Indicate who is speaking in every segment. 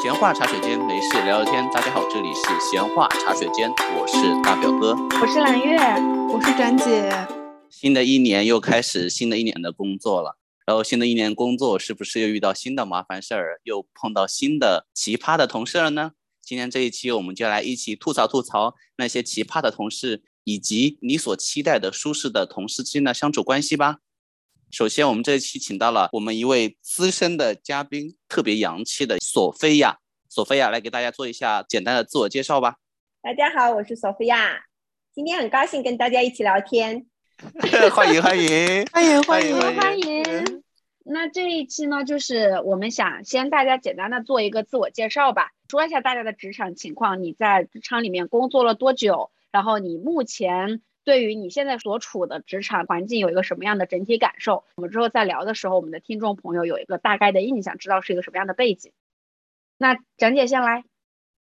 Speaker 1: 闲话茶水间，没事聊聊天。大家好，这里是闲话茶水间，我是大表哥，
Speaker 2: 我是蓝月，
Speaker 3: 我是展姐。
Speaker 1: 新的一年又开始新的一年的工作了，然后新的一年工作是不是又遇到新的麻烦事儿，又碰到新的奇葩的同事了呢？今天这一期我们就来一起吐槽吐槽那些奇葩的同事，以及你所期待的舒适的同事之间的相处关系吧。首先，我们这一期请到了我们一位资深的嘉宾，特别洋气的索菲亚。索菲亚来给大家做一下简单的自我介绍吧。
Speaker 4: 大家好，我是索菲亚，今天很高兴跟大家一起聊天。
Speaker 1: 欢迎欢迎
Speaker 3: 欢迎欢
Speaker 2: 迎欢迎。那这一期呢，就是我们想先大家简单的做一个自我介绍吧，说一下大家的职场情况，你在职场里面工作了多久，然后你目前。对于你现在所处的职场环境有一个什么样的整体感受？我们之后再聊的时候，我们的听众朋友有一个大概的印象，知道是一个什么样的背景。那展姐先来。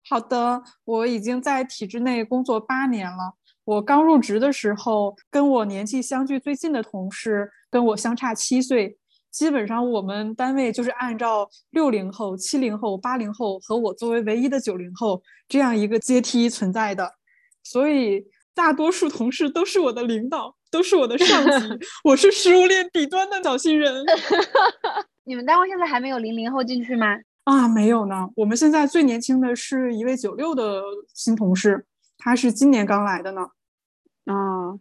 Speaker 3: 好的，我已经在体制内工作八年了。我刚入职的时候，跟我年纪相距最近的同事跟我相差七岁，基本上我们单位就是按照六零后、七零后、八零后和我作为唯一的九零后这样一个阶梯存在的，所以。大多数同事都是我的领导，都是我的上级，我是食物链底端的小新人。
Speaker 2: 你们单位现在还没有零零后进去吗？
Speaker 3: 啊，没有呢。我们现在最年轻的是一位九六的新同事，他是今年刚来的呢。
Speaker 2: 啊，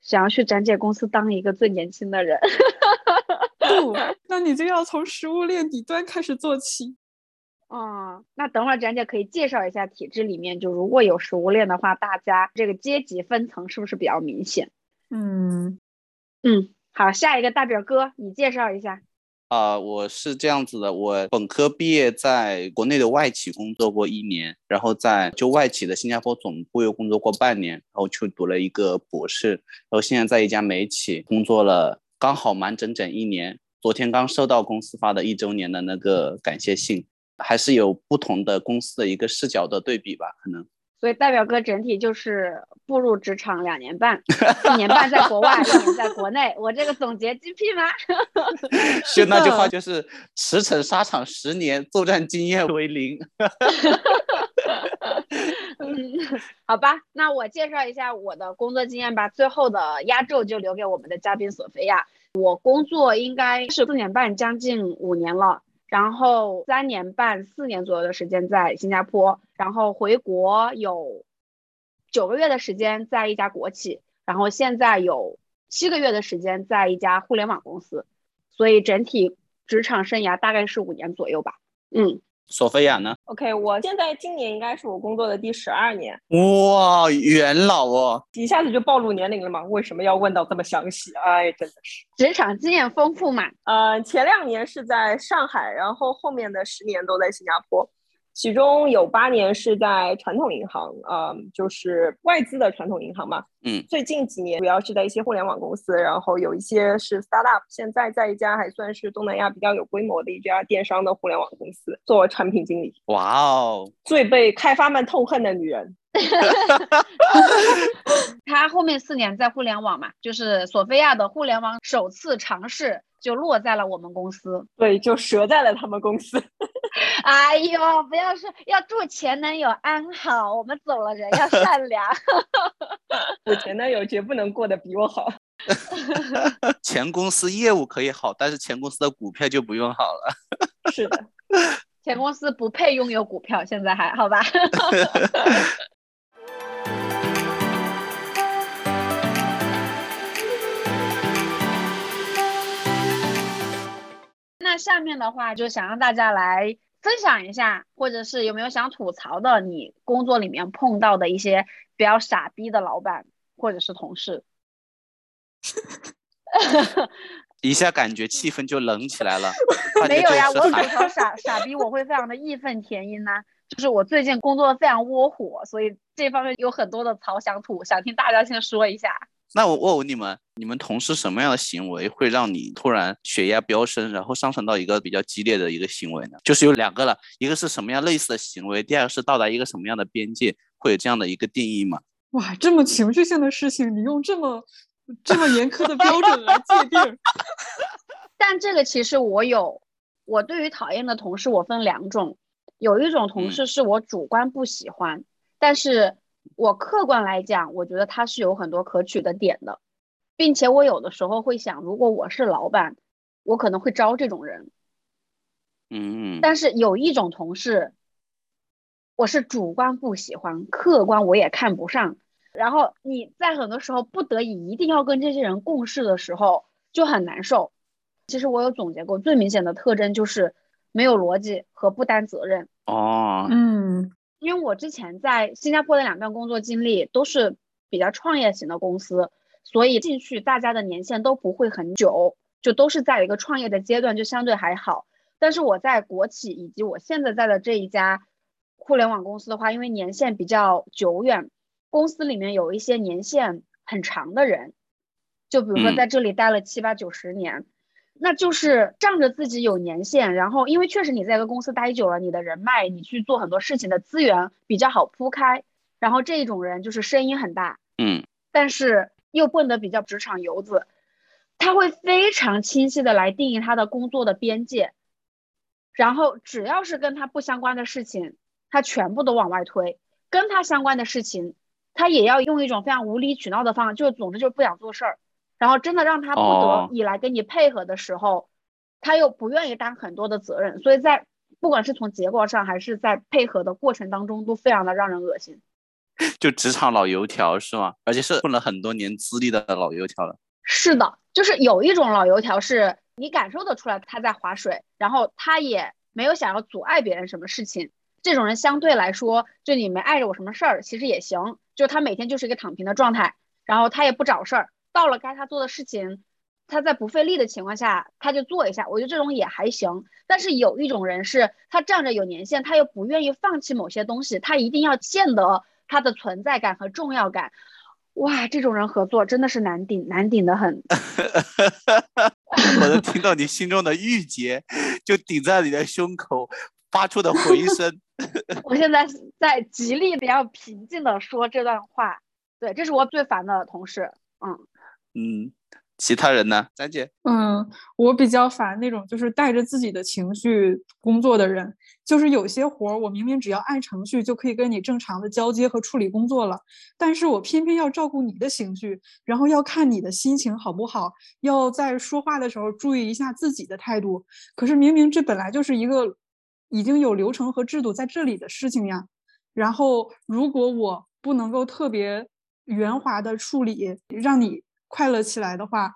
Speaker 2: 想要去展姐公司当一个最年轻的人。
Speaker 3: 不，那你就要从食物链底端开始做起。
Speaker 2: 哦，那等会儿展姐可以介绍一下体制里面，就如果有食物链的话，大家这个阶级分层是不是比较明显？
Speaker 3: 嗯
Speaker 2: 嗯，好，下一个大表哥，你介绍一下。
Speaker 1: 啊，我是这样子的，我本科毕业在国内的外企工作过一年，然后在就外企的新加坡总部又工作过半年，然后去读了一个博士，然后现在在一家美企工作了，刚好满整整一年，昨天刚收到公司发的一周年的那个感谢信。还是有不同的公司的一个视角的对比吧，可能。
Speaker 2: 所以代表哥整体就是步入职场两年半，一年半在国外，一年在国内。我这个总结精辟吗？
Speaker 1: 就那句话就是驰骋沙场十年，作战经验为零。
Speaker 2: 嗯，好吧，那我介绍一下我的工作经验吧。最后的压轴就留给我们的嘉宾索菲亚。我工作应该是四年半，将近五年了。然后三年半、四年左右的时间在新加坡，然后回国有九个月的时间在一家国企，然后现在有七个月的时间在一家互联网公司，所以整体职场生涯大概是五年左右吧。嗯。
Speaker 1: 索菲亚呢
Speaker 4: ？OK，我现在今年应该是我工作的第十二年。
Speaker 1: 哇，元老哦！
Speaker 4: 一下子就暴露年龄了嘛？为什么要问到这么详细？哎，真的是
Speaker 2: 职场经验丰富嘛。
Speaker 4: 呃，前两年是在上海，然后后面的十年都在新加坡。其中有八年是在传统银行，呃，就是外资的传统银行嘛。
Speaker 1: 嗯，
Speaker 4: 最近几年主要是在一些互联网公司，然后有一些是 startup。现在在一家还算是东南亚比较有规模的一家电商的互联网公司做产品经理。
Speaker 1: 哇哦，
Speaker 4: 最被开发们痛恨的女人。
Speaker 2: 他后面四年在互联网嘛，就是索菲亚的互联网首次尝试就落在了我们公司，
Speaker 4: 对，就折在了他们公司。
Speaker 2: 哎呦，不要说要祝前男友安好，我们走了人要善良。
Speaker 4: 我前男友绝不能过得比我好。
Speaker 1: 前公司业务可以好，但是前公司的股票就不用好了。
Speaker 4: 是的。
Speaker 2: 前公司不配拥有股票，现在还好吧？那下面的话，就想让大家来分享一下，或者是有没有想吐槽的，你工作里面碰到的一些比较傻逼的老板或者是同事。
Speaker 1: 一下感觉气氛就冷起来了。
Speaker 2: 没有呀，我吐槽傻傻逼，我会非常的义愤填膺呐。就是我最近工作非常窝火，所以这方面有很多的槽想吐，想听大家先说一下。
Speaker 1: 那我问问你们，你们同事什么样的行为会让你突然血压飙升，然后上升到一个比较激烈的一个行为呢？就是有两个了，一个是什么样类似的行为，第二个是到达一个什么样的边界，会有这样的一个定义吗？
Speaker 3: 哇，这么情绪性的事情，你用这么。这么严苛的标准来界定，
Speaker 2: 但这个其实我有，我对于讨厌的同事，我分两种，有一种同事是我主观不喜欢，但是我客观来讲，我觉得他是有很多可取的点的，并且我有的时候会想，如果我是老板，我可能会招这种人。
Speaker 1: 嗯，
Speaker 2: 但是有一种同事，我是主观不喜欢，客观我也看不上。然后你在很多时候不得已一定要跟这些人共事的时候，就很难受。其实我有总结过，最明显的特征就是没有逻辑和不担责任。
Speaker 1: 哦，
Speaker 3: 嗯，
Speaker 2: 因为我之前在新加坡的两段工作经历都是比较创业型的公司，所以进去大家的年限都不会很久，就都是在一个创业的阶段，就相对还好。但是我在国企以及我现在在的这一家互联网公司的话，因为年限比较久远，公司里面有一些年限很长的人，就比如说在这里待了七八九十年。那就是仗着自己有年限，然后因为确实你在一个公司待久了，你的人脉，你去做很多事情的资源比较好铺开，然后这种人就是声音很大，
Speaker 1: 嗯，
Speaker 2: 但是又混得比较职场游子，他会非常清晰的来定义他的工作的边界，然后只要是跟他不相关的事情，他全部都往外推，跟他相关的事情，他也要用一种非常无理取闹的方式，就总之就是不想做事儿。然后真的让他不得已来跟你配合的时候，他又不愿意担很多的责任，所以在不管是从结果上还是在配合的过程当中，都非常的让人恶心。
Speaker 1: 就职场老油条是吗？而且是混了很多年资历的老油条了。
Speaker 2: 是的，就是有一种老油条是你感受得出来他在划水，然后他也没有想要阻碍别人什么事情。这种人相对来说，就你没碍着我什么事儿，其实也行。就他每天就是一个躺平的状态，然后他也不找事儿。到了该他做的事情，他在不费力的情况下，他就做一下。我觉得这种也还行。但是有一种人是，他仗着有年限，他又不愿意放弃某些东西，他一定要见得他的存在感和重要感。哇，这种人合作真的是难顶，难顶的很。
Speaker 1: 我能听到你心中的郁结，就顶在你的胸口发出的回声。
Speaker 2: 我现在在极力的要平静的说这段话。对，这是我最烦的同事。嗯。
Speaker 1: 嗯，其他人呢？张姐，
Speaker 3: 嗯，我比较烦那种就是带着自己的情绪工作的人。就是有些活儿，我明明只要按程序就可以跟你正常的交接和处理工作了，但是我偏偏要照顾你的情绪，然后要看你的心情好不好，要在说话的时候注意一下自己的态度。可是明明这本来就是一个已经有流程和制度在这里的事情呀。然后如果我不能够特别圆滑的处理，让你。快乐起来的话，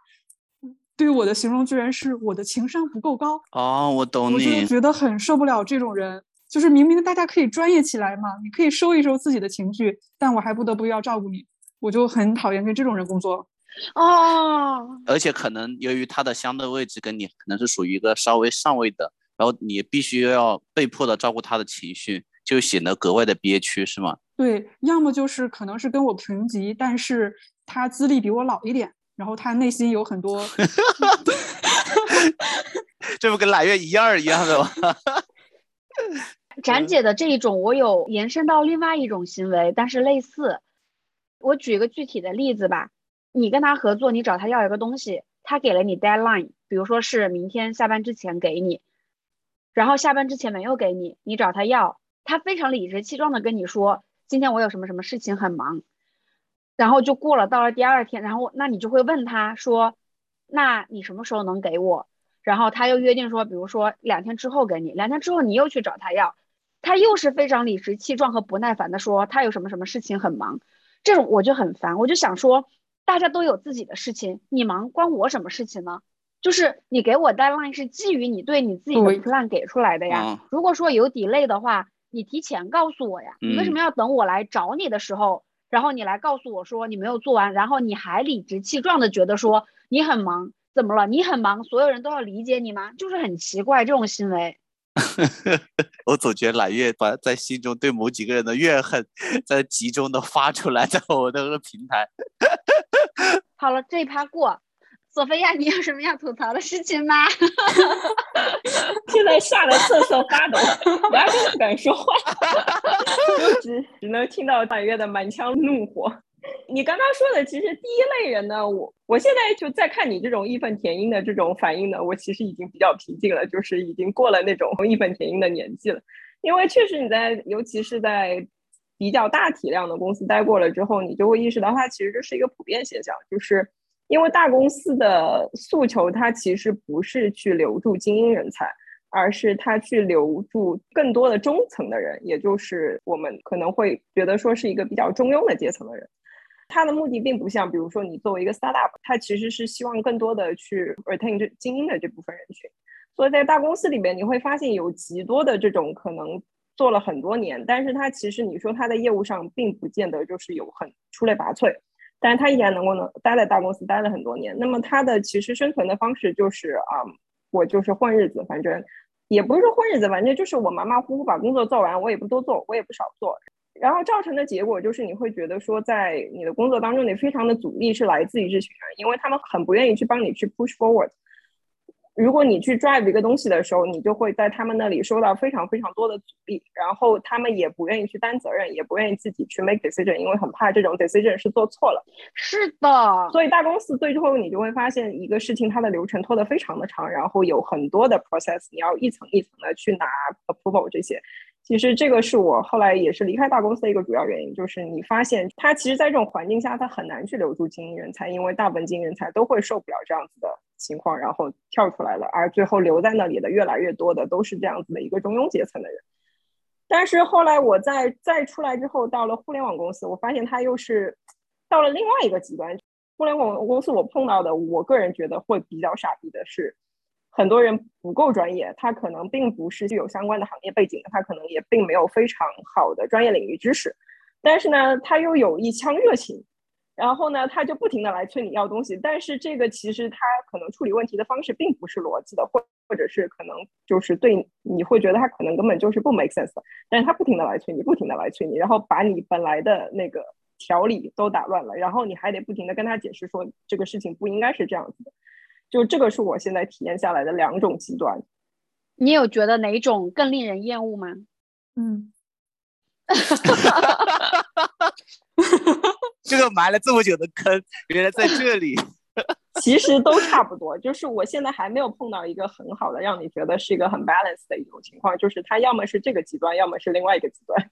Speaker 3: 对于我的形容居然是我的情商不够高
Speaker 1: 哦，我懂你，
Speaker 3: 我就觉得很受不了这种人。就是明明大家可以专业起来嘛，你可以收一收自己的情绪，但我还不得不要照顾你，我就很讨厌跟这种人工作。
Speaker 2: 哦，
Speaker 1: 而且可能由于他的相对位置跟你可能是属于一个稍微上位的，然后你必须要被迫的照顾他的情绪，就显得格外的憋屈，是吗？
Speaker 3: 对，要么就是可能是跟我平级，但是。他资历比我老一点，然后他内心有很多，
Speaker 1: 这不跟揽月一样一样的吗？
Speaker 2: 展姐的这一种，我有延伸到另外一种行为，但是类似。我举一个具体的例子吧，你跟他合作，你找他要一个东西，他给了你 deadline，比如说是明天下班之前给你，然后下班之前没有给你，你找他要，他非常理直气壮的跟你说，今天我有什么什么事情很忙。然后就过了，到了第二天，然后那你就会问他说：“那你什么时候能给我？”然后他又约定说，比如说两天之后给你，两天之后你又去找他要，他又是非常理直气壮和不耐烦的说他有什么什么事情很忙，这种我就很烦，我就想说大家都有自己的事情，你忙关我什么事情呢？就是你给我 deadline 是基于你对你自己的 plan 给出来的呀，如果说有 delay 的话，你提前告诉我呀，你为什么要等我来找你的时候？然后你来告诉我说你没有做完，然后你还理直气壮的觉得说你很忙，怎么了？你很忙，所有人都要理解你吗？就是很奇怪这种行为。
Speaker 1: 我总觉得揽月把在心中对某几个人的怨恨在集中的发出来，在我的这个平台。
Speaker 2: 好了，这一趴过。索菲亚，你有什么要吐槽的事情吗？
Speaker 4: 现在吓得瑟瑟发抖，完全不敢说话，就 只只能听到满月的满腔怒火。你刚刚说的，其实第一类人呢，我我现在就在看你这种义愤填膺的这种反应呢，我其实已经比较平静了，就是已经过了那种义愤填膺的年纪了。因为确实你在，尤其是在比较大体量的公司待过了之后，你就会意识到它其实这是一个普遍现象，就是因为大公司的诉求，它其实不是去留住精英人才，而是它去留住更多的中层的人，也就是我们可能会觉得说是一个比较中庸的阶层的人。它的目的并不像，比如说你作为一个 startup，它其实是希望更多的去 retain 这精英的这部分人群。所以在大公司里边，你会发现有极多的这种可能做了很多年，但是他其实你说他的业务上并不见得就是有很出类拔萃，但是他依然能够能待在大公司待了很多年。那么他的其实生存的方式就是啊，我就是混日子，反正也不是说混日子，反正就是我马马虎虎把工作做完，我也不多做，我也不少做。然后造成的结果就是你会觉得说，在你的工作当中，你非常的阻力是来自于这群人，因为他们很不愿意去帮你去 push forward。如果你去 drive 一个东西的时候，你就会在他们那里收到非常非常多的阻力，然后他们也不愿意去担责任，也不愿意自己去 make decision，因为很怕这种 decision 是做错了。
Speaker 2: 是的，
Speaker 4: 所以大公司最后你就会发现一个事情，它的流程拖得非常的长，然后有很多的 process，你要一层一层的去拿 approval 这些。其实这个是我后来也是离开大公司的一个主要原因，就是你发现它其实，在这种环境下，它很难去留住精英人才，因为大部分精英人才都会受不了这样子的情况，然后跳出来了，而最后留在那里的越来越多的都是这样子的一个中庸阶层的人。但是后来我在再出来之后，到了互联网公司，我发现它又是到了另外一个极端。互联网公司我碰到的，我个人觉得会比较傻逼的是。很多人不够专业，他可能并不是具有相关的行业背景，他可能也并没有非常好的专业领域知识，但是呢，他又有一腔热情，然后呢，他就不停的来催你要东西，但是这个其实他可能处理问题的方式并不是逻辑的，或或者是可能就是对你会觉得他可能根本就是不 make sense 的，但是他不停的来催你，不停的来催你，然后把你本来的那个条理都打乱了，然后你还得不停的跟他解释说这个事情不应该是这样子的。就这个是我现在体验下来的两种极端，
Speaker 2: 你有觉得哪种更令人厌恶吗？
Speaker 3: 嗯，
Speaker 1: 这个埋了这么久的坑，原来在这里。
Speaker 4: 其实都差不多，就是我现在还没有碰到一个很好的让你觉得是一个很 balance 的一种情况，就是它要么是这个极端，要么是另外一个极端。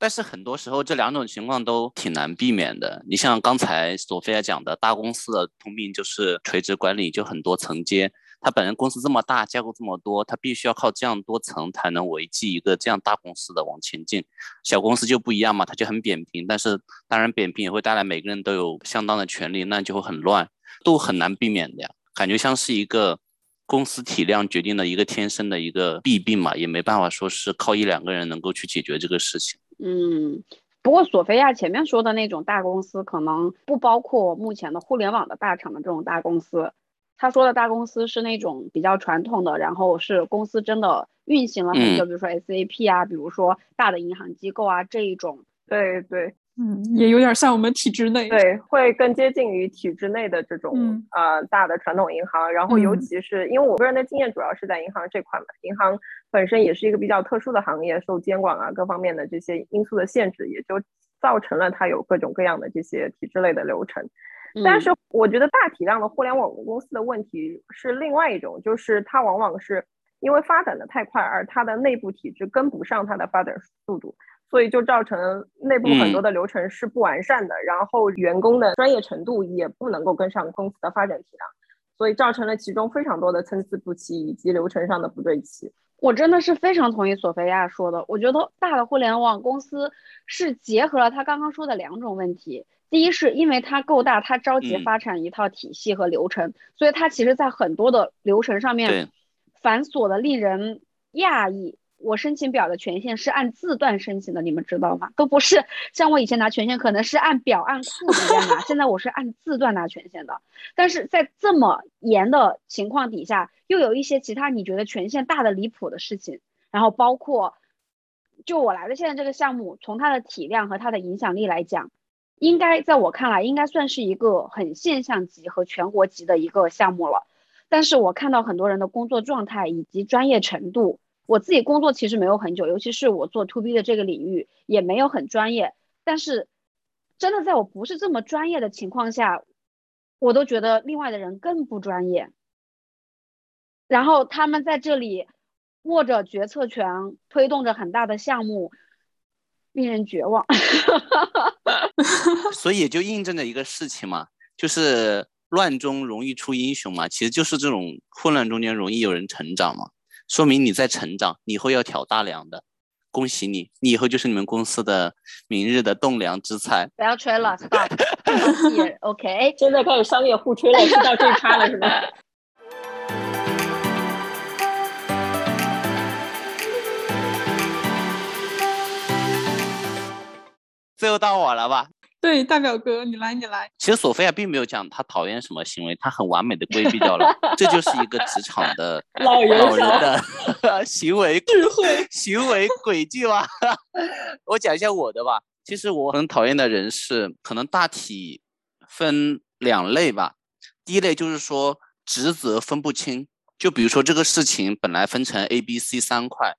Speaker 1: 但是很多时候这两种情况都挺难避免的。你像刚才索菲亚讲的，大公司的通病就是垂直管理，就很多层阶。它本身公司这么大，架构这么多，它必须要靠这样多层才能维系一个这样大公司的往前进。小公司就不一样嘛，它就很扁平。但是当然扁平也会带来每个人都有相当的权利，那就会很乱，都很难避免的呀。感觉像是一个公司体量决定了一个天生的一个弊病嘛，也没办法说是靠一两个人能够去解决这个事情。
Speaker 2: 嗯，不过索菲亚前面说的那种大公司，可能不包括目前的互联网的大厂的这种大公司。他说的大公司是那种比较传统的，然后是公司真的运行了很久，比如说 SAP 啊，比如说大的银行机构啊这一种。
Speaker 4: 对对。
Speaker 3: 嗯，也有点像我们体制内，
Speaker 4: 对，会更接近于体制内的这种呃大的传统银行。然后，尤其是因为我个人的经验主要是在银行这块嘛，银行本身也是一个比较特殊的行业，受监管啊各方面的这些因素的限制，也就造成了它有各种各样的这些体制类的流程。但是，我觉得大体量的互联网公司的问题是另外一种，就是它往往是因为发展的太快，而它的内部体制跟不上它的发展速度。所以就造成内部很多的流程是不完善的，然后员工的专业程度也不能够跟上公司的发展体量，所以造成了其中非常多的参差不齐以及流程上的不对齐。
Speaker 2: 我真的是非常同意索菲亚说的，我觉得大的互联网公司是结合了他刚刚说的两种问题，第一是因为它够大，它着急发展一套体系和流程，所以它其实在很多的流程上面繁琐的令人讶异。我申请表的权限是按字段申请的，你们知道吗？都不是像我以前拿权限可能是按表按库一样拿，现在我是按字段拿权限的。但是在这么严的情况底下，又有一些其他你觉得权限大的离谱的事情，然后包括就我来的现在这个项目，从它的体量和它的影响力来讲，应该在我看来应该算是一个很现象级和全国级的一个项目了。但是我看到很多人的工作状态以及专业程度。我自己工作其实没有很久，尤其是我做 to B 的这个领域也没有很专业。但是，真的在我不是这么专业的情况下，我都觉得另外的人更不专业。然后他们在这里握着决策权，推动着很大的项目，令人绝望。
Speaker 1: 所以也就印证着一个事情嘛，就是乱中容易出英雄嘛，其实就是这种混乱中间容易有人成长嘛，说明你在成长，你以后要挑大梁的，恭喜你，你以后就是你们公司的明日的栋梁之才。
Speaker 2: 不要吹了，stop。OK，
Speaker 4: 现在开始商业互吹了，是到这一趴了是吗？
Speaker 1: 最后到我了吧？
Speaker 3: 对，大表哥，你来，你来。
Speaker 1: 其实索菲亚并没有讲她讨厌什么行为，她很完美的规避掉了。这就是一个职场的
Speaker 4: 老人
Speaker 1: 的 行为
Speaker 3: 智慧
Speaker 1: 行为轨迹吧。我讲一下我的吧。其实我很讨厌的人是，可能大体分两类吧。第一类就是说职责分不清，就比如说这个事情本来分成 A、B、C 三块。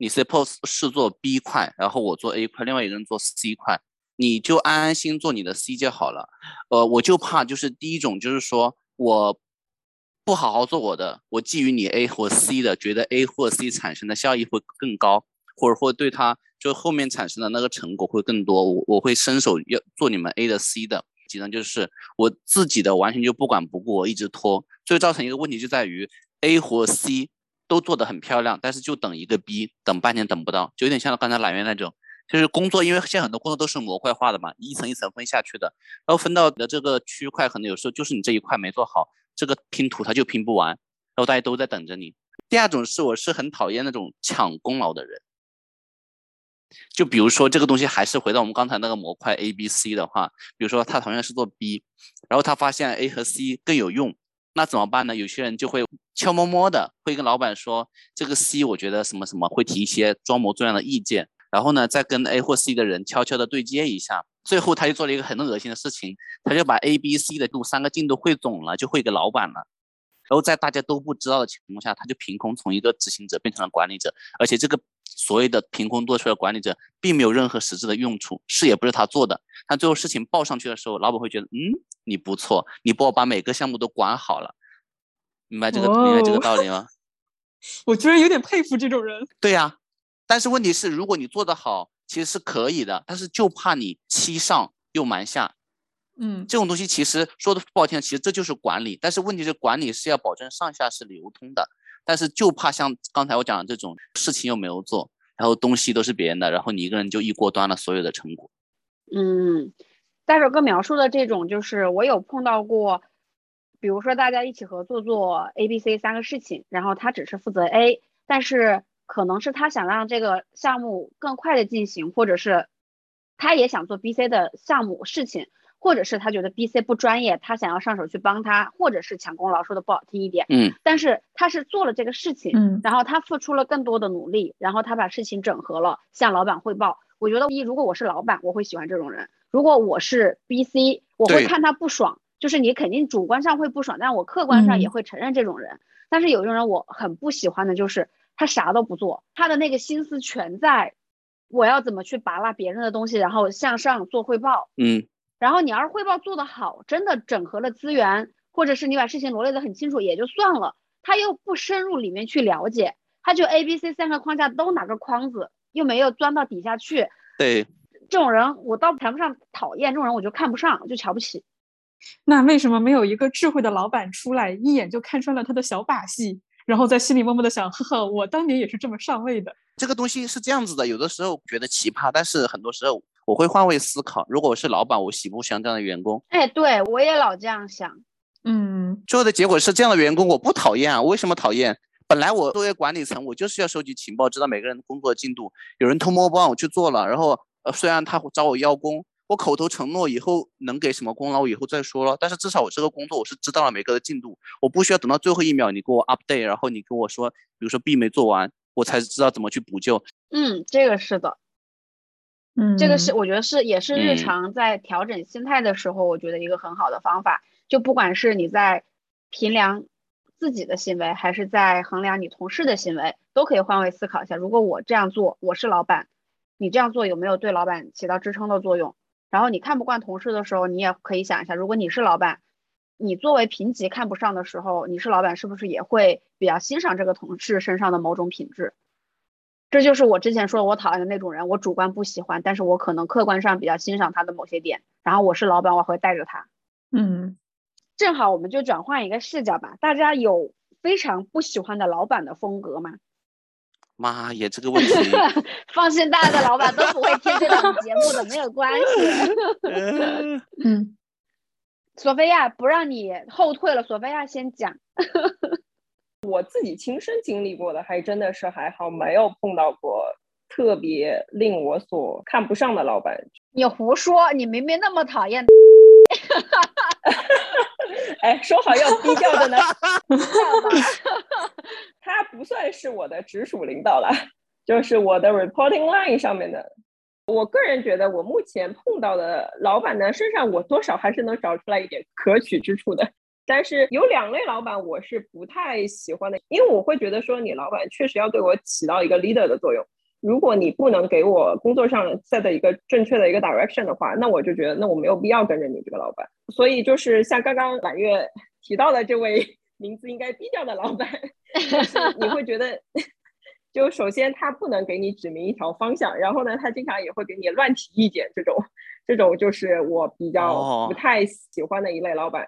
Speaker 1: 你 suppose 是做 B 块，然后我做 A 块，另外一个人做 C 块，你就安安心做你的 C 就好了。呃，我就怕就是第一种，就是说我不好好做我的，我基于你 A 或 C 的，觉得 A 或 C 产生的效益会更高，或者或对他就后面产生的那个成果会更多，我我会伸手要做你们 A 的 C 的。其呢就是我自己的完全就不管不顾，我一直拖，所以造成一个问题就在于 A 或 C。都做得很漂亮，但是就等一个 B，等半天等不到，就有点像刚才揽月那种，就是工作，因为现在很多工作都是模块化的嘛，一层一层分下去的，然后分到的这个区块，可能有时候就是你这一块没做好，这个拼图它就拼不完，然后大家都在等着你。第二种是，我是很讨厌那种抢功劳的人，就比如说这个东西还是回到我们刚才那个模块 A、B、C 的话，比如说他同样是做 B，然后他发现 A 和 C 更有用。那怎么办呢？有些人就会悄摸摸的会跟老板说，这个 C 我觉得什么什么，会提一些装模作样的意见，然后呢，再跟 A 或 C 的人悄悄的对接一下，最后他就做了一个很恶心的事情，他就把 A、B、C 的度三个进度汇总了，就汇给老板了。然后在大家都不知道的情况下，他就凭空从一个执行者变成了管理者，而且这个所谓的凭空多出来的管理者，并没有任何实质的用处，事也不是他做的。但最后事情报上去的时候，老板会觉得，嗯，你不错，你帮我把每个项目都管好了，明白这个明白这个道理吗？
Speaker 3: 我居然有点佩服这种人。
Speaker 1: 对呀，但是问题是，如果你做得好，其实是可以的，但是就怕你欺上又瞒下。
Speaker 3: 嗯，
Speaker 1: 这种东西其实说的不好听，其实这就是管理。但是问题是，管理是要保证上下是流通的。但是就怕像刚才我讲的这种事情又没有做，然后东西都是别人的，然后你一个人就一锅端了所有的成果。
Speaker 2: 嗯，大手哥描述的这种，就是我有碰到过，比如说大家一起合作做 A、B、C 三个事情，然后他只是负责 A，但是可能是他想让这个项目更快的进行，或者是他也想做 B、C 的项目事情。或者是他觉得 B、C 不专业，他想要上手去帮他，或者是抢功劳，说的不好听一点，
Speaker 1: 嗯，
Speaker 2: 但是他是做了这个事情，
Speaker 3: 嗯，
Speaker 2: 然后他付出了更多的努力，然后他把事情整合了，向老板汇报。我觉得一，如果我是老板，我会喜欢这种人；如果我是 B、C，我会看他不爽，就是你肯定主观上会不爽，但我客观上也会承认这种人。但是有一种人我很不喜欢的，就是他啥都不做，他的那个心思全在我要怎么去拔拉别人的东西，然后向上做汇报，
Speaker 1: 嗯。
Speaker 2: 然后你要是汇报做得好，真的整合了资源，或者是你把事情罗列得很清楚也就算了，他又不深入里面去了解，他就 A、B、C 三个框架都拿个框子，又没有钻到底下去。
Speaker 1: 对，
Speaker 2: 这种人我倒谈不上讨厌，这种人我就看不上，就瞧不起。
Speaker 3: 那为什么没有一个智慧的老板出来，一眼就看穿了他的小把戏，然后在心里默默的想，呵呵，我当年也是这么上位的。
Speaker 1: 这个东西是这样子的，有的时候觉得奇葩，但是很多时候。我会换位思考，如果我是老板，我喜不喜欢这样的员工？
Speaker 2: 哎，对我也老这样想。
Speaker 3: 嗯，
Speaker 1: 最后的结果是这样的员工我不讨厌啊。为什么讨厌？本来我作为管理层，我就是要收集情报，知道每个人的工作进度。有人偷摸帮我去做了，然后呃，虽然他找我邀功，我口头承诺以后能给什么功劳，我以后再说了。但是至少我这个工作我是知道了每个的进度，我不需要等到最后一秒你给我 update，然后你跟我说，比如说 B 没做完，我才知道怎么去补救。
Speaker 2: 嗯，这个是的。
Speaker 3: 嗯，
Speaker 2: 这个是我觉得是也是日常在调整心态的时候，我觉得一个很好的方法。就不管是你在评量自己的行为，还是在衡量你同事的行为，都可以换位思考一下。如果我这样做，我是老板，你这样做有没有对老板起到支撑的作用？然后你看不惯同事的时候，你也可以想一下，如果你是老板，你作为评级看不上的时候，你是老板是不是也会比较欣赏这个同事身上的某种品质？这就是我之前说我讨厌的那种人，我主观不喜欢，但是我可能客观上比较欣赏他的某些点，然后我是老板，我会带着他。
Speaker 3: 嗯，
Speaker 2: 正好我们就转换一个视角吧，大家有非常不喜欢的老板的风格吗？
Speaker 1: 妈耶，这个问题，
Speaker 2: 放心，大家的老板都不会听这档节目的，没有关系。
Speaker 3: 嗯，
Speaker 2: 索菲亚不让你后退了，索菲亚先讲。
Speaker 4: 我自己亲身经历过的，还真的是还好，没有碰到过特别令我所看不上的老板。
Speaker 2: 你胡说，你明明那么讨厌。
Speaker 4: 哎，说好要低调的呢，他不算是我的直属领导了，就是我的 reporting line 上面的。我个人觉得，我目前碰到的老板呢，身上我多少还是能找出来一点可取之处的。但是有两类老板我是不太喜欢的，因为我会觉得说，你老板确实要对我起到一个 leader 的作用。如果你不能给我工作上 set 一个正确的一个 direction 的话，那我就觉得那我没有必要跟着你这个老板。所以就是像刚刚揽月提到的这位 名字应该低调的老板，你会觉得，就首先他不能给你指明一条方向，然后呢，他经常也会给你乱提意见，这种这种就是我比较不太喜欢的一类老板。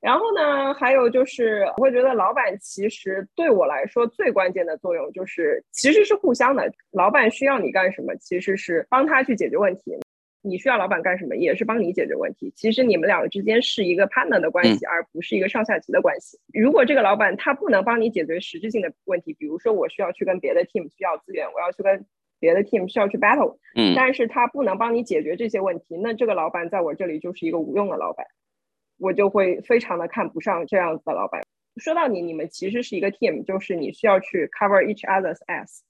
Speaker 4: 然后呢，还有就是，我会觉得老板其实对我来说最关键的作用就是，其实是互相的。老板需要你干什么，其实是帮他去解决问题；你需要老板干什么，也是帮你解决问题。其实你们两个之间是一个 partner 的关系，而不是一个上下级的关系。如果这个老板他不能帮你解决实质性的问题，比如说我需要去跟别的 team 需要资源，我要去跟别的 team 需要去 battle，
Speaker 1: 嗯，
Speaker 4: 但是他不能帮你解决这些问题，那这个老板在我这里就是一个无用的老板。我就会非常的看不上这样子的老板。说到你，你们其实是一个 team，就是你需要去 cover each other's ass。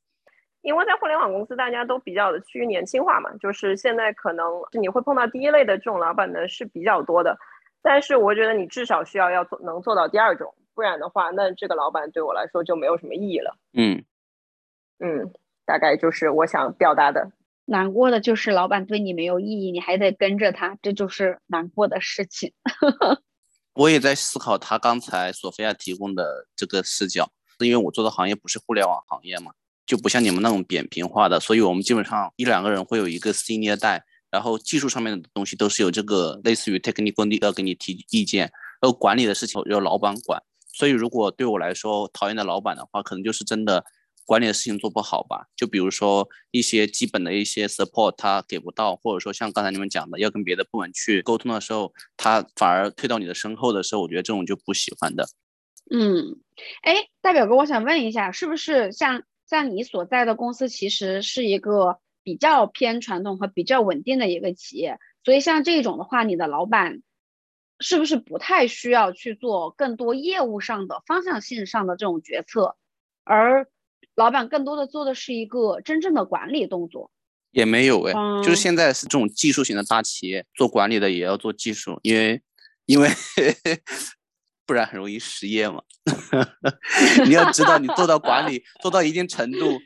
Speaker 4: 因为在互联网公司，大家都比较的趋于年轻化嘛，就是现在可能你会碰到第一类的这种老板呢是比较多的。但是我觉得你至少需要要做能做到第二种，不然的话，那这个老板对我来说就没有什么意义了。
Speaker 1: 嗯
Speaker 4: 嗯，大概就是我想表达的。
Speaker 2: 难过的就是老板对你没有意义，你还得跟着他，这就是难过的事情。
Speaker 1: 我也在思考他刚才索菲亚提供的这个视角，是因为我做的行业不是互联网行业嘛，就不像你们那种扁平化的，所以我们基本上一两个人会有一个 senior 带，然后技术上面的东西都是有这个类似于 technical lead 给你提意见，然后管理的事情由老板管。所以如果对我来说讨厌的老板的话，可能就是真的。管理的事情做不好吧？就比如说一些基本的一些 support 他给不到，或者说像刚才你们讲的，要跟别的部门去沟通的时候，他反而退到你的身后的时候，我觉得这种就不喜欢的。
Speaker 2: 嗯，哎，大表哥，我想问一下，是不是像像你所在的公司其实是一个比较偏传统和比较稳定的一个企业？所以像这种的话，你的老板是不是不太需要去做更多业务上的方向性上的这种决策，而？老板更多的做的是一个真正的管理动作，
Speaker 1: 也没有哎，就是现在是这种技术型的大企业，做管理的也要做技术，因为因为不然很容易失业嘛。你要知道，你做到管理做到一定程度，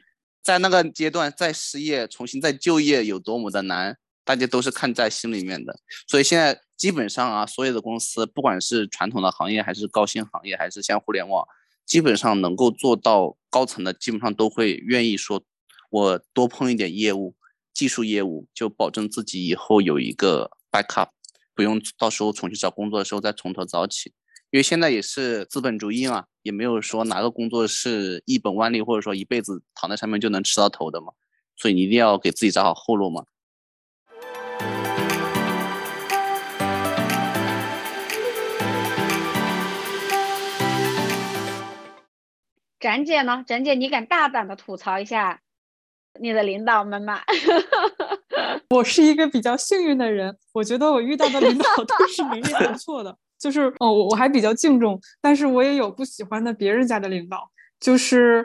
Speaker 1: 在那个阶段再失业，重新再就业有多么的难，大家都是看在心里面的。所以现在基本上啊，所有的公司，不管是传统的行业，还是高新行业，还是像互联网。基本上能够做到高层的，基本上都会愿意说，我多碰一点业务、技术业务，就保证自己以后有一个 backup，不用到时候重新找工作的时候再从头找起。因为现在也是资本主义嘛，也没有说哪个工作是一本万利，或者说一辈子躺在上面就能吃到头的嘛，所以你一定要给自己找好后路嘛。
Speaker 2: 展姐呢？展姐，你敢大胆的吐槽一下你的领导们吗？
Speaker 3: 我是一个比较幸运的人，我觉得我遇到的领导都是能力不错的，就是哦，我我还比较敬重，但是我也有不喜欢的别人家的领导，就是，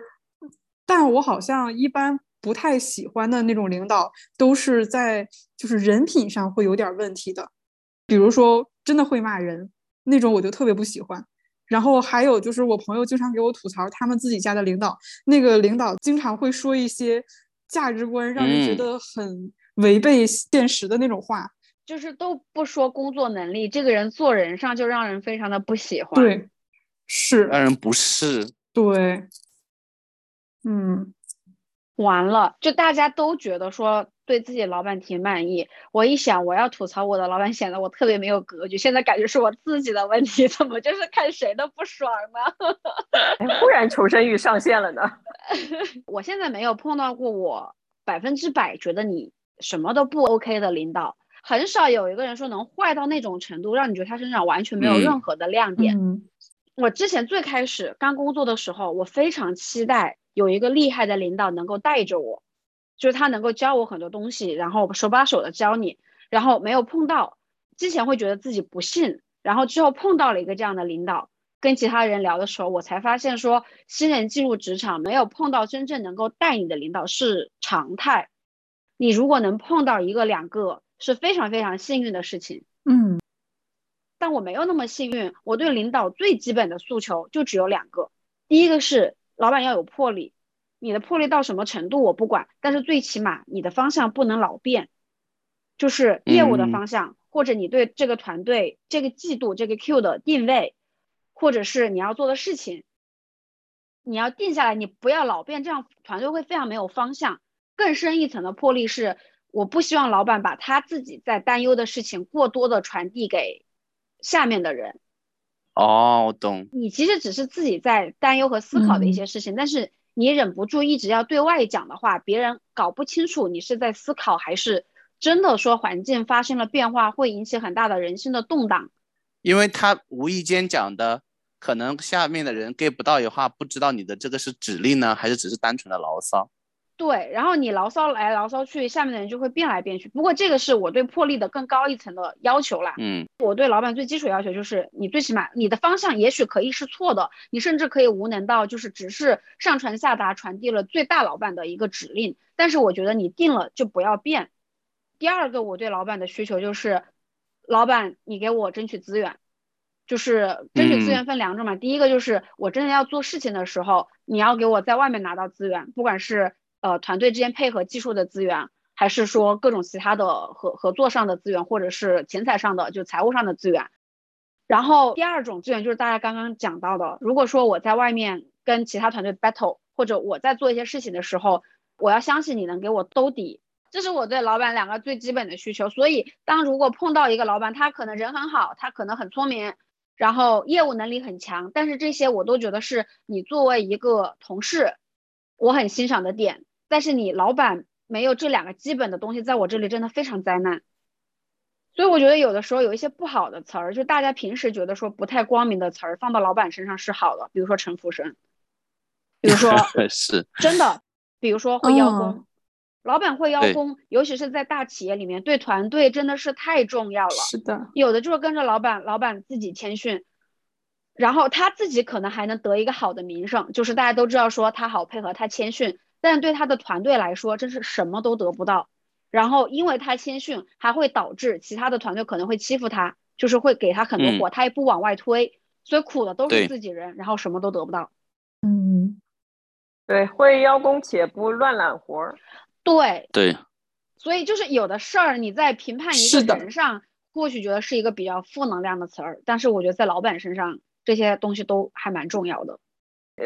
Speaker 3: 但我好像一般不太喜欢的那种领导，都是在就是人品上会有点问题的，比如说真的会骂人那种，我就特别不喜欢。然后还有就是，我朋友经常给我吐槽他们自己家的领导，那个领导经常会说一些价值观让人觉得很违背现实的那种话。
Speaker 2: 就是都不说工作能力，这个人做人上就让人非常的不喜欢。
Speaker 3: 对，是，
Speaker 1: 让人不适。
Speaker 3: 对，嗯，
Speaker 2: 完了，就大家都觉得说对自己老板挺满意。我一想，我要吐槽我的老板，显得我特别没有格局。现在感觉是我自己的问题，怎么就是看谁都不爽呢？
Speaker 4: 哎忽然求生欲上线了呢。
Speaker 2: 我现在没有碰到过我百分之百觉得你什么都不 OK 的领导，很少有一个人说能坏到那种程度，让你觉得他身上完全没有
Speaker 1: 嗯
Speaker 2: 任何的亮点。
Speaker 3: 嗯
Speaker 2: 我之前最开始刚工作的时候，我非常期待有一个厉害的领导能够带着我，就是他能够教我很多东西，然后手把手的教你，然后没有碰到，之前会觉得自己不信，然后之后碰到了一个这样的领导，跟其他人聊的时候，我才发现说，新人进入职场没有碰到真正能够带你的领导是常态，你如果能碰到一个两个，是非常非常幸运的事情。
Speaker 3: 嗯
Speaker 2: 但我没有那么幸运，我对领导最基本的诉求就只有两个，第一个是老板要有魄力，你的魄力到什么程度我不管，但是最起码你的方向不能老变，就是业务的
Speaker 1: 嗯
Speaker 2: 方向，或者你对这个团队这个季度这个 Q 的定位，或者是你要做的事情，你要定下来，你不要老变，这样团队会非常没有方向。更深一层的魄力是，我不希望老板把他自己在担忧的事情过多的传递给下面的人。
Speaker 1: 哦，我懂。
Speaker 2: 你其实只是自己在担忧和思考的一
Speaker 3: 嗯
Speaker 2: 些事情，但是你忍不住一直要对外讲的话，别人搞不清楚你是在思考还是真的说环境发生了变化，会引起很大的人心的动荡。
Speaker 1: 因为他无意间讲的，可能下面的人 get 不到的话，不知道你的这个是指令呢，还是只是单纯的牢骚。
Speaker 2: 对，然后你牢骚来牢骚去，下面的人就会变来变去。不过这个是我对魄力的更高一层的要求啦。
Speaker 1: 嗯
Speaker 2: 我对老板最基础要求就是，你最起码你的方向也许可以是错的，你甚至可以无能到就是只是上传下达传递了最大老板的一个指令，但是我觉得你定了就不要变。第二个我对老板的需求就是，老板你给我争取资源，就是争取资源分两种嘛，第一个就是我真的要做事情的时候，你要给我在外面拿到资源，不管是呃团队之间配合技术的资源，还是说各种其他的合合作上的资源，或者是钱财上的就财务上的资源。然后第二种资源就是大家刚刚讲到的，如果说我在外面跟其他团队 battle，或者我在做一些事情的时候，我要相信你能给我兜底，这是我对老板两个最基本的需求。所以当如果碰到一个老板，他可能人很好，他可能很聪明，然后业务能力很强，但是这些我都觉得是你作为一个同事，我很欣赏的点。但是你老板没有这两个基本的东西，在我这里真的非常灾难。所以我觉得有的时候有一些不好的词儿，就大家平时觉得说不太光明的词儿，放到老板身上是好的，比如说陈福生，比如说
Speaker 1: 是
Speaker 2: 真的，比如说会邀功，
Speaker 3: 哦
Speaker 2: 老板会邀功，尤其是在大企业里面，对团队真的是太重要了。
Speaker 3: 是的，
Speaker 2: 有的就是跟着老板，老板自己谦逊，然后他自己可能还能得一个好的名声，就是大家都知道说他好配合，他谦逊，但是对他的团队来说，真是什么都得不到。然后因为他谦逊，还会导致其他的团队可能会欺负他，就是会给他很多活，他也不往外推，所以苦的都是自己人，然后什么都得不到。
Speaker 3: 嗯
Speaker 4: 对，会邀功且不乱揽活儿。
Speaker 2: 对，
Speaker 1: 对，
Speaker 2: 所以就是有的事儿，你在评判一个人上，或许觉得是一个比较负能量的词儿，但是我觉得在老板身上，这些东西都还蛮重要的。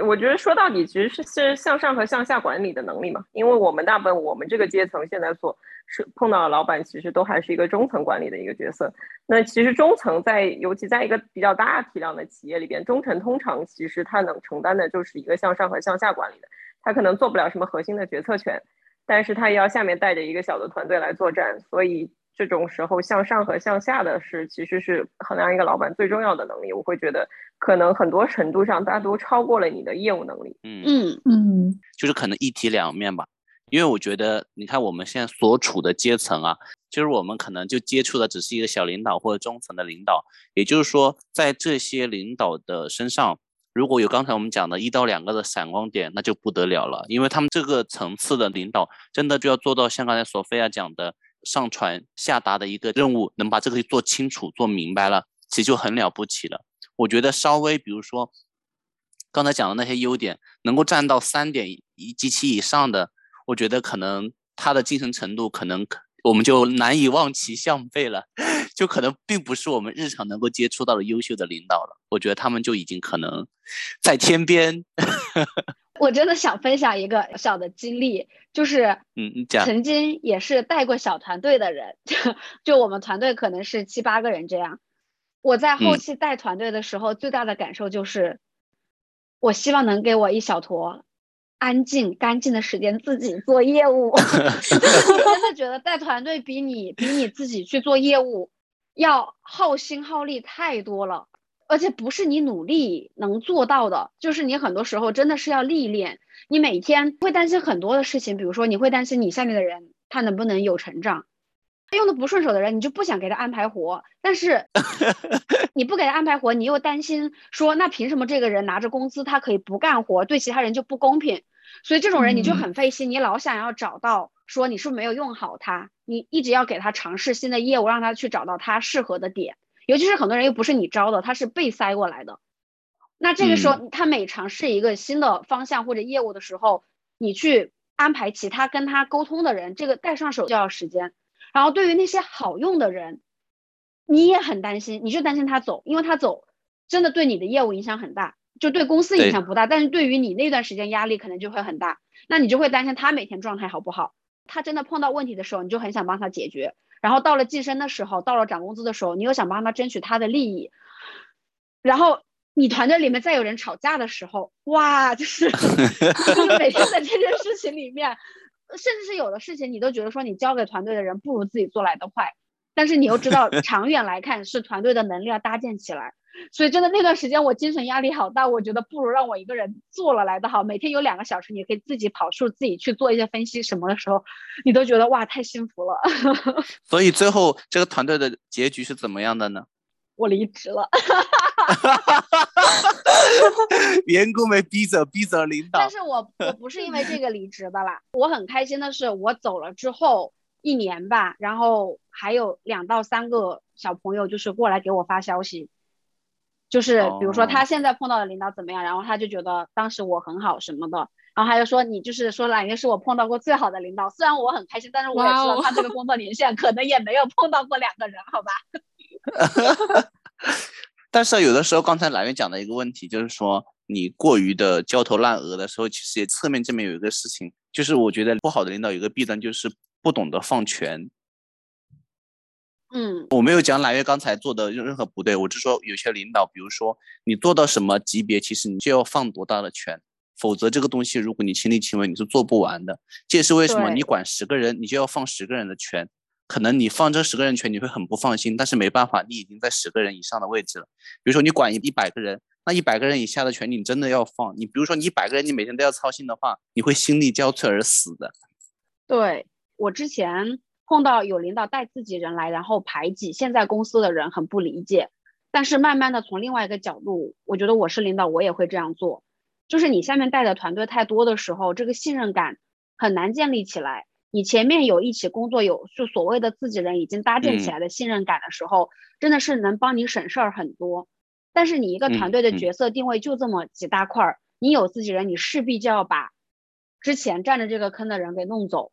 Speaker 4: 我觉得说到底其实是是向上和向下管理的能力嘛，因为我们大部分我们这个阶层现在所是碰到的老板，其实都还是一个中层管理的一个角色。那其实中层在尤其在一个比较大体量的企业里边，中层通常其实他能承担的就是一个向上和向下管理的，他可能做不了什么核心的决策权，但是他也要下面带着一个小的团队来作战，所以。这种时候，向上和向下的是其实是衡量一个老板最重要的能力。我会觉得，可能很多程度上，大都超过了你的业务能力。
Speaker 1: 嗯，
Speaker 2: 嗯
Speaker 3: 嗯
Speaker 1: 就是可能一体两面吧。因为我觉得，你看我们现在所处的阶层啊，就是我们可能就接触的只是一个小领导或者中层的领导，也就是说，在这些领导的身上，如果有刚才我们讲的一到两个的闪光点，那就不得了了，因为他们这个层次的领导，真的就要做到像刚才索菲亚讲的。上传下达的一个任务，能把这个做清楚、做明白了，其实就很了不起了。我觉得稍微，比如说刚才讲的那些优点，能够占到三点一及其以上的，我觉得可能他的精神程度可能我们就难以望其项背了，就可能并不是我们日常能够接触到的优秀的领导了。我觉得他们就已经可能在天边。
Speaker 2: 我真的想分享一个小的经历，就是
Speaker 1: 嗯，讲
Speaker 2: 曾经也是带过小团队的人，就 就我们团队可能是七八个人这样。我在后
Speaker 1: 嗯
Speaker 2: 期带团队的时候，最大的感受就是，我希望能给我一小坨安静、干净的时间自己做业务。我 真的觉得带团队比你比你自己去做业务要耗心耗力太多了，而且不是你努力能做到的，就是你很多时候真的是要历练。你每天会担心很多的事情，比如说你会担心你下面的人他能不能有成长。他用的不顺手的人，你就不想给他安排活，但是 你不给他安排活，你又担心说，那凭什么这个人拿着工资，他可以不干活，对其他人就不公平？所以这种人你就
Speaker 3: 嗯
Speaker 2: 很费心，你老想要找到说你是不是没有用好他，你一直要给他尝试新的业务，让他去找到他适合的点。尤其是很多人又不是你招的，他是被塞过来的。那这个时候，他每尝试一个新的方向或者业务的时候，你去安排其他跟他沟通的人，这个带上手就要时间。然后对于那些好用的人，你也很担心，你就担心他走，因为他走真的对你的业务影响很大，就对公司影响不大，但是对于你那段时间压力可能就会很大。那你就会担心他每天状态好不好，他真的碰到问题的时候，你就很想帮他解决。然后到了晋升的时候，到了涨工资的时候，你又想帮他争取他的利益。然后你团队里面再有人吵架的时候，哇，就是 就是每天在这件事情里面，甚至是有的事情你都觉得说你交给团队的人不如自己做来的快，但是你又知道长远来看是团队的能力要搭建起来，所以真的那段时间我精神压力好大，我觉得不如让我一个人做了来的好。每天有两个小时，你可以自己跑数，自己去做一些分析什么的时候，你都觉得哇太幸福了。
Speaker 1: 所以最后这个团队的结局是怎么样的呢？
Speaker 2: 我离职了，
Speaker 1: 员工们逼着逼着领导
Speaker 2: 但，是我我不是因为这个离职的啦，我很开心的是我走了之后一年吧，然后还有两到三个小朋友就是过来给我发消息，就是比如说他
Speaker 1: 哦
Speaker 2: 现在碰到的领导怎么样，然后他就觉得当时我很好什么的，然后他就说你就是说揽月是我碰到过最好的领导，虽然我很开心，但是我也知道他这个工作年限可能也没有碰到过两个人，好吧？
Speaker 1: 但是有的时候，刚才蓝月讲的一个问题，就是说你过于的焦头烂额的时候，其实也侧面证明有一个事情，就是我觉得不好的领导有一个弊端，就是不懂得放权。
Speaker 2: 嗯
Speaker 1: 我没有讲揽月刚才做的任任何不对，我只是说有些领导，比如说你做到什么级别，其实你就要放多大的权，否则这个东西如果你亲力亲为，你是做不完的。这也是为什么你管十个人，你就要放十个人的权。可能你放这十个人权，你会很不放心，但是没办法，你已经在十个人以上的位置了。比如说你管一一百个人，那一百个人以下的权你真的要放。你比如说你一百个人，你每天都要操心的话，你会心力交瘁而死的。
Speaker 2: 对我之前碰到有领导带自己人来，然后排挤现在公司的人，很不理解。但是慢慢的从另外一个角度，我觉得我是领导，我也会这样做。就是你下面带的团队太多的时候，这个信任感很难建立起来。你前面有一起工作，有就所谓的自己人已经搭建起
Speaker 1: 嗯
Speaker 2: 来的信任感的时候，真的是能帮你省事儿很多。但是你一个团队的角色定位就这么几大块儿，你有自己人，你势必就要把之前占着这个坑的人给弄走。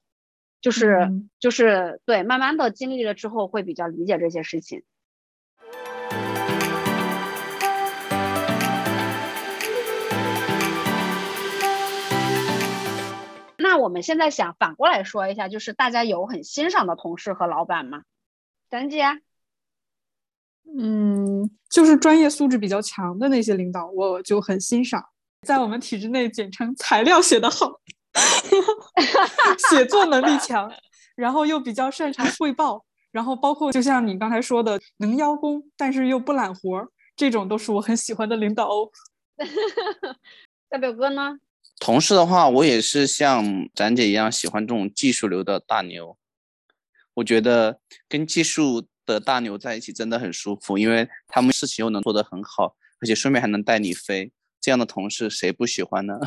Speaker 2: 就是、
Speaker 3: 嗯
Speaker 2: 就是对，慢慢的经历了之后会比较理解这些事情。那我们现在想反过来说一下，就是大家有很欣赏的同事和老板吗？咱姐，
Speaker 3: 嗯，就是专业素质比较强的那些领导，我就很欣赏。在我们体制内，简称材料写得好，写作能力强，然后又比较擅长汇报，然后包括就像你刚才说的，能邀功，但是又不揽活儿，这种都是我很喜欢的领导哦。
Speaker 2: 大表哥呢？
Speaker 1: 同事的话，我也是像展姐一样喜欢这种技术流的大牛。我觉得跟技术的大牛在一起真的很舒服，因为他们事情又能做得很好，而且顺便还能带你飞。这样的同事谁不喜欢呢？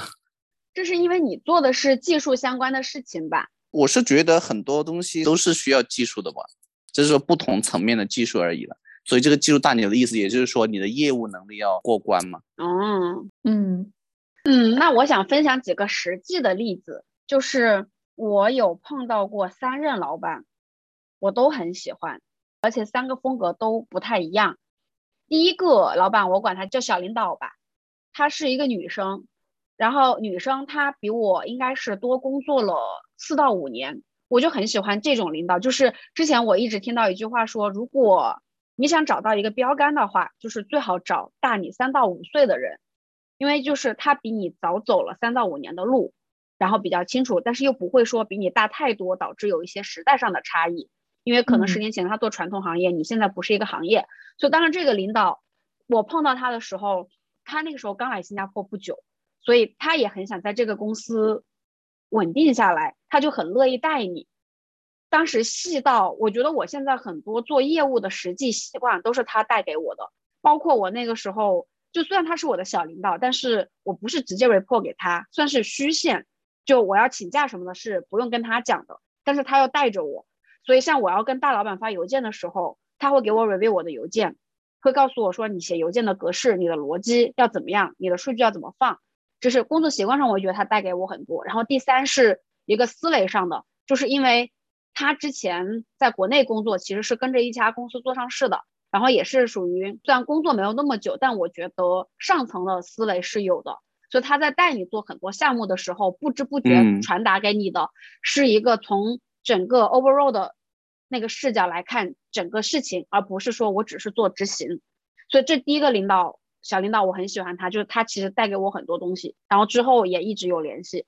Speaker 2: 这是因为你做的是技术相关的事情吧？
Speaker 1: 我是觉得很多东西都是需要技术的吧，就是说不同层面的技术而已了。所以这个技术大牛的意思，也就是说你的业务能力要过关嘛。
Speaker 2: 嗯
Speaker 3: 嗯
Speaker 2: 嗯，那我想分享几个实际的例子，就是我有碰到过三任老板，我都很喜欢，而且三个风格都不太一样。第一个老板，我管他叫小领导吧，她是一个女生，然后女生她比我应该是多工作了四到五年，我就很喜欢这种领导。就是之前我一直听到一句话说，如果你想找到一个标杆的话，就是最好找大你三到五岁的人，因为就是他比你早走了三到五年的路，然后比较清楚，但是又不会说比你大太多，导致有一些时代上的差异。因为可能十年前他做传统行业，你现在不是一个行业，所以当然这个领导，我碰到他的时候，他那个时候刚来新加坡不久，所以他也很想在这个公司稳定下来，他就很乐意带你。当时细到，我觉得我现在很多做业务的实际习惯都是他带给我的，包括我那个时候，就虽然他是我的小领导，但是我不是直接 report 给他，算是虚线，就我要请假什么的是不用跟他讲的，但是他要带着我。所以，像我要跟大老板发邮件的时候，他会给我 review 我的邮件，会告诉我说你写邮件的格式、你的逻辑要怎么样，你的数据要怎么放。这是工作习惯上，我觉得他带给我很多。然后第三是一个思维上的，就是因为他之前在国内工作，其实是跟着一家公司做上市的，然后也是属于虽然工作没有那么久，但我觉得上层的思维是有的。所以他在带你做很多项目的时候，不知不觉传达给你的是一个从。整个 overall 的那个视角来看整个事情，而不是说我只是做执行。所以这第一个领导小领导我很喜欢他，就是他其实带给我很多东西，然后之后也一直有联系。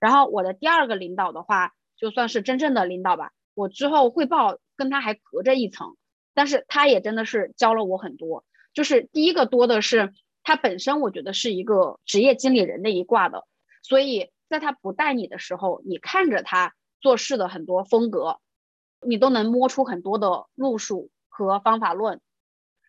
Speaker 2: 然后我的第二个领导的话，就算是真正的领导吧，我之后汇报跟他还隔着一层，但是他也真的是教了我很多。就是第一个多的是他本身，我觉得是一个职业经理人那一挂的，所以在他不带你的时候，你看着他。做事的很多风格，你都能摸出很多的路数和方法论。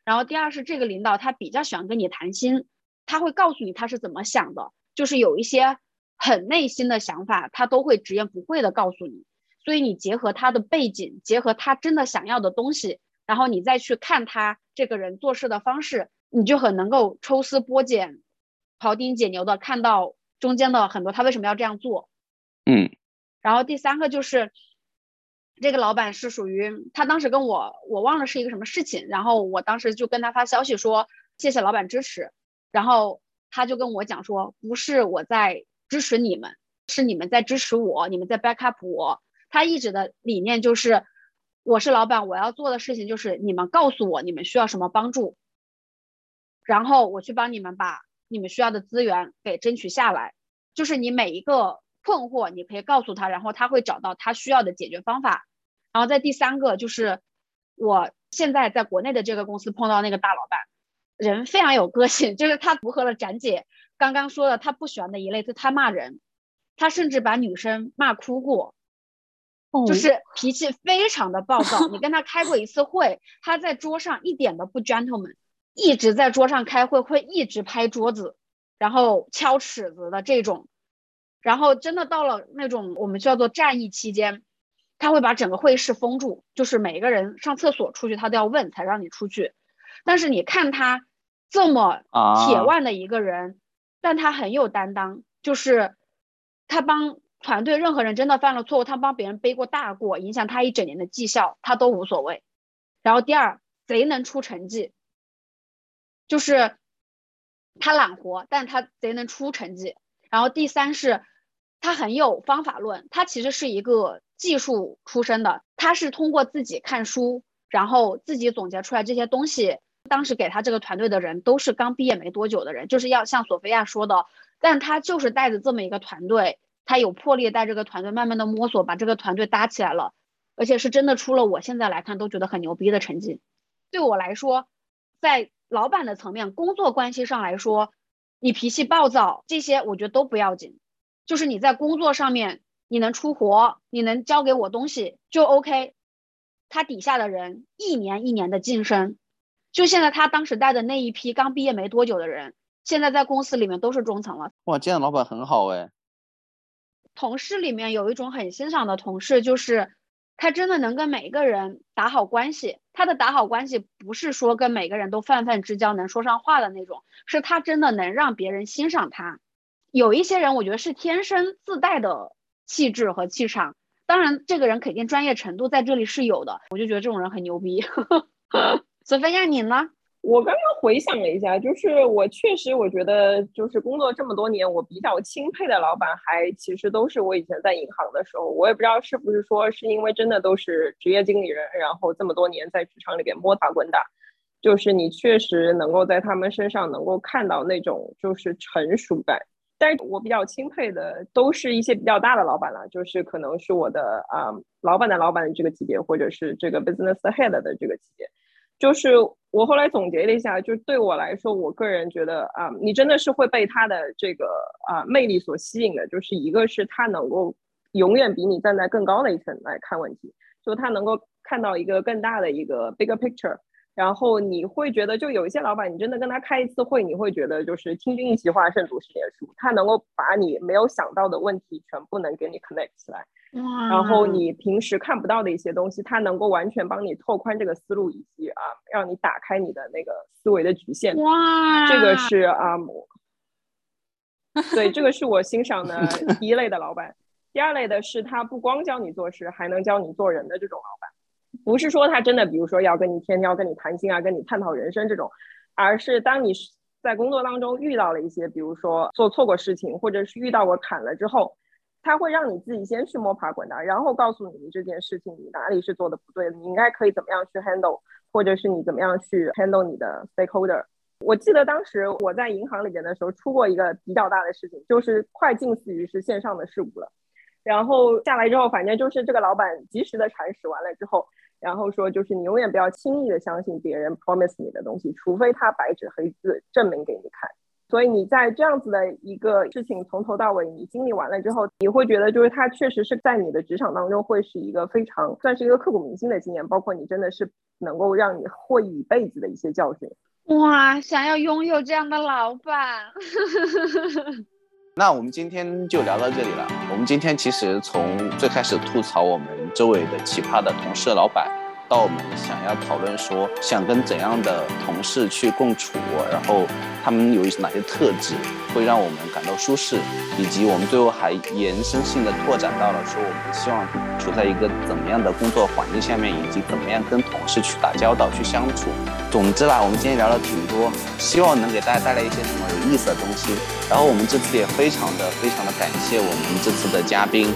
Speaker 2: 然后第二是这个领导他比较喜欢跟你谈心，他会告诉你他是怎么想的，就是有一些很内心的想法，他都会直言不讳的告诉你。所以你结合他的背景，结合他真的想要的东西，然后你再去看他这个人做事的方式，你就很能够抽丝剥茧、庖丁解牛的看到中间的很多他为什么要这样做。
Speaker 1: 嗯。
Speaker 2: 然后第三个就是，这个老板是属于他当时跟我，我忘了是一个什么事情，然后我当时就跟他发消息说谢谢老板支持，然后他就跟我讲说不是我在支持你们，是你们在支持我，你们在 back up 我。他一直的理念就是我是老板，我要做的事情就是你们告诉我你们需要什么帮助，然后我去帮你们把你们需要的资源给争取下来，就是你每一个。困惑，你可以告诉他，然后他会找到他需要的解决方法。然后在第三个，就是我现在在国内的这个公司碰到那个大老板，人非常有个性，就是他符合了展姐刚刚说的他不喜欢的一类，就他骂人，他甚至把女生骂哭过，就是脾气非常的暴躁。你跟他开过一次会，他在桌上一点都不 gentleman，一直在桌上开会，会一直拍桌子，然后敲尺子的这种。然后真的到了那种我们叫做战役期间，他会把整个会议室封住，就是每一个人上厕所出去，他都要问才让你出去。但是你看他这么铁腕的一个人，但他很有担当，就是他帮团队任何人真的犯了错误，他帮别人背过大过，影响他一整年的绩效，他都无所谓。然后第二，贼能出成绩，就是他懒活，但他贼能出成绩。然后第三是。他很有方法论，他其实是一个技术出身的，他是通过自己看书，然后自己总结出来这些东西。当时给他这个团队的人都是刚毕业没多久的人，就是要像索菲亚说的，但他就是带着这么一个团队，他有魄力带这个团队慢慢的摸索，把这个团队搭起来了，而且是真的出了我现在来看都觉得很牛逼的成绩。对我来说，在老板的层面，工作关系上来说，你脾气暴躁这些我觉得都不要紧。就是你在工作上面，你能出活，你能交给我东西就 OK。他底下的人一年一年的晋升，就现在他当时带的那一批刚毕业没多久的人，现在在公司里面都是中层了。
Speaker 1: 哇，这样老板很好哎。
Speaker 2: 同事里面有一种很欣赏的同事，就是他真的能跟每一个人打好关系。他的打好关系不是说跟每个人都泛泛之交，能说上话的那种，是他真的能让别人欣赏他。有一些人，我觉得是天生自带的气质和气场，当然，这个人肯定专业程度在这里是有的，我就觉得这种人很牛逼。索菲亚，你呢？
Speaker 4: 我刚刚回想了一下，就是我确实我觉得，就是工作这么多年，我比较钦佩的老板，还其实都是我以前在银行的时候。我也不知道是不是说是因为真的都是职业经理人，然后这么多年在职场里边摸爬滚打，就是你确实能够在他们身上能够看到那种就是成熟感。但是我比较钦佩的都是一些比较大的老板了，就是可能是我的啊老板的老板的这个级别，或者是这个 business head 的这个级别。就是我后来总结了一下，就对我来说，我个人觉得啊，你真的是会被他的这个啊魅力所吸引的。就是一个是他能够永远比你站在更高的一层来看问题，就他能够看到一个更大的一个 bigger picture。然后你会觉得，就有一些老板，你真的跟他开一次会，你会觉得就是听君一席话，胜读十年书。他能够把你没有想到的问题全部能给你 connect 起来。然后你平时看不到的一些东西，他能够完全帮你拓宽这个思路，以及啊，让你打开你的那个思维的局限。
Speaker 2: 哇，
Speaker 4: 这个是啊，对，这个是我欣赏的 第一类的老板。第二类的是他不光教你做事，还能教你做人的这种老板。不是说他真的，比如说要跟你天天要跟你谈心啊，跟你探讨人生这种，而是当你在工作当中遇到了一些，比如说做错过事情，或者是遇到过坎了之后。他会让你自己先去摸爬滚打，然后告诉你这件事情你哪里是做的不对的，你应该可以怎么样去 handle，或者是你怎么样去 handle 你的 stakeholder。我记得当时我在银行里边的时候出过一个比较大的事情，就是快近似于是线上的事故了。然后下来之后，反正就是这个老板及时的铲屎完了之后，然后说就是你永远不要轻易的相信别人 promise 你的东西，除非他白纸黑字证明给你看。所以你在这样子的一个事情从头到尾你经历完了之后，你会觉得就是他确实是在你的职场当中会是一个非常算是一个刻骨铭心的经验，包括你真的是能够让你获益一辈子的一些教训。
Speaker 2: 哇，想要拥有这样的老板。
Speaker 1: 那我们今天就聊到这里了。我们今天其实从最开始吐槽我们周围的奇葩的同事、老板。到我们想要讨论说，想跟怎样的同事去共处，然后他们有哪些特质会让我们感到舒适，以及我们最后还延伸性的拓展到了说，我们希望处在一个怎么样的工作环境下面，以及怎么样跟同事去打交道、去相处。总之啦，我们今天聊了挺多，希望能给大家带来一些什么有意思的东西。然后我们这次也非常的、非常的感谢我们这次的嘉宾，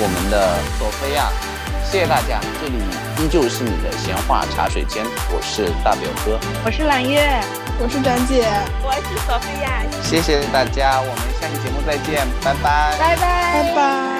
Speaker 1: 我们的索菲亚。谢谢大家，这里依旧是你的闲话茶水间，我是大表哥，
Speaker 2: 我是蓝月，
Speaker 3: 我是展姐，
Speaker 5: 我是索菲亚，
Speaker 1: 谢谢大家，我们下期节目再见，拜拜，
Speaker 2: 拜拜，
Speaker 3: 拜拜。